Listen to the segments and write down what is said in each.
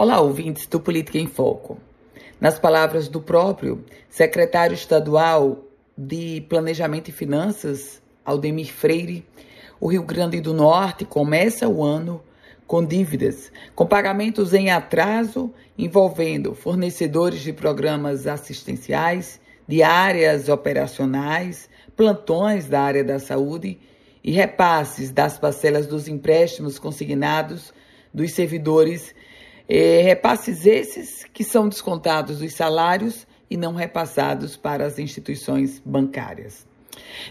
Olá, ouvintes do Política em Foco. Nas palavras do próprio secretário estadual de Planejamento e Finanças, Aldemir Freire, o Rio Grande do Norte começa o ano com dívidas, com pagamentos em atraso envolvendo fornecedores de programas assistenciais, de áreas operacionais, plantões da área da saúde e repasses das parcelas dos empréstimos consignados dos servidores é, repasses esses que são descontados dos salários e não repassados para as instituições bancárias.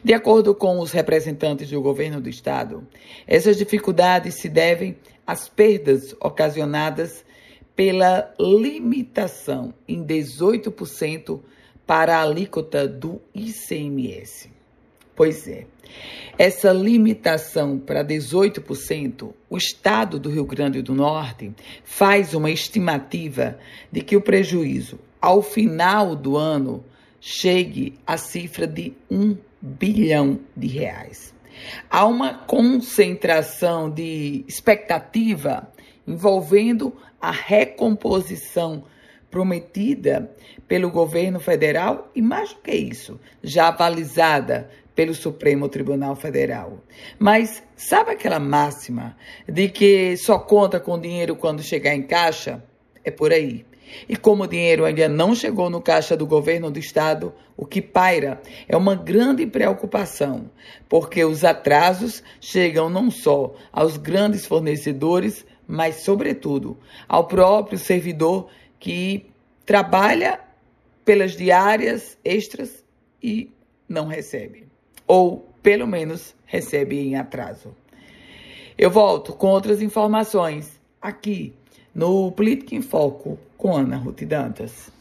De acordo com os representantes do governo do estado, essas dificuldades se devem às perdas ocasionadas pela limitação em 18% para a alíquota do ICMS. Pois é. Essa limitação para 18%, o Estado do Rio Grande do Norte faz uma estimativa de que o prejuízo, ao final do ano, chegue à cifra de 1 bilhão de reais. Há uma concentração de expectativa envolvendo a recomposição prometida pelo governo federal e mais do que isso, já avalizada pelo Supremo Tribunal Federal. Mas sabe aquela máxima de que só conta com dinheiro quando chegar em caixa? É por aí. E como o dinheiro ainda não chegou no caixa do governo do estado, o que paira é uma grande preocupação, porque os atrasos chegam não só aos grandes fornecedores, mas, sobretudo, ao próprio servidor que trabalha pelas diárias extras e não recebe ou pelo menos recebe em atraso. Eu volto com outras informações aqui no Política em Foco com Ana Ruth Dantas.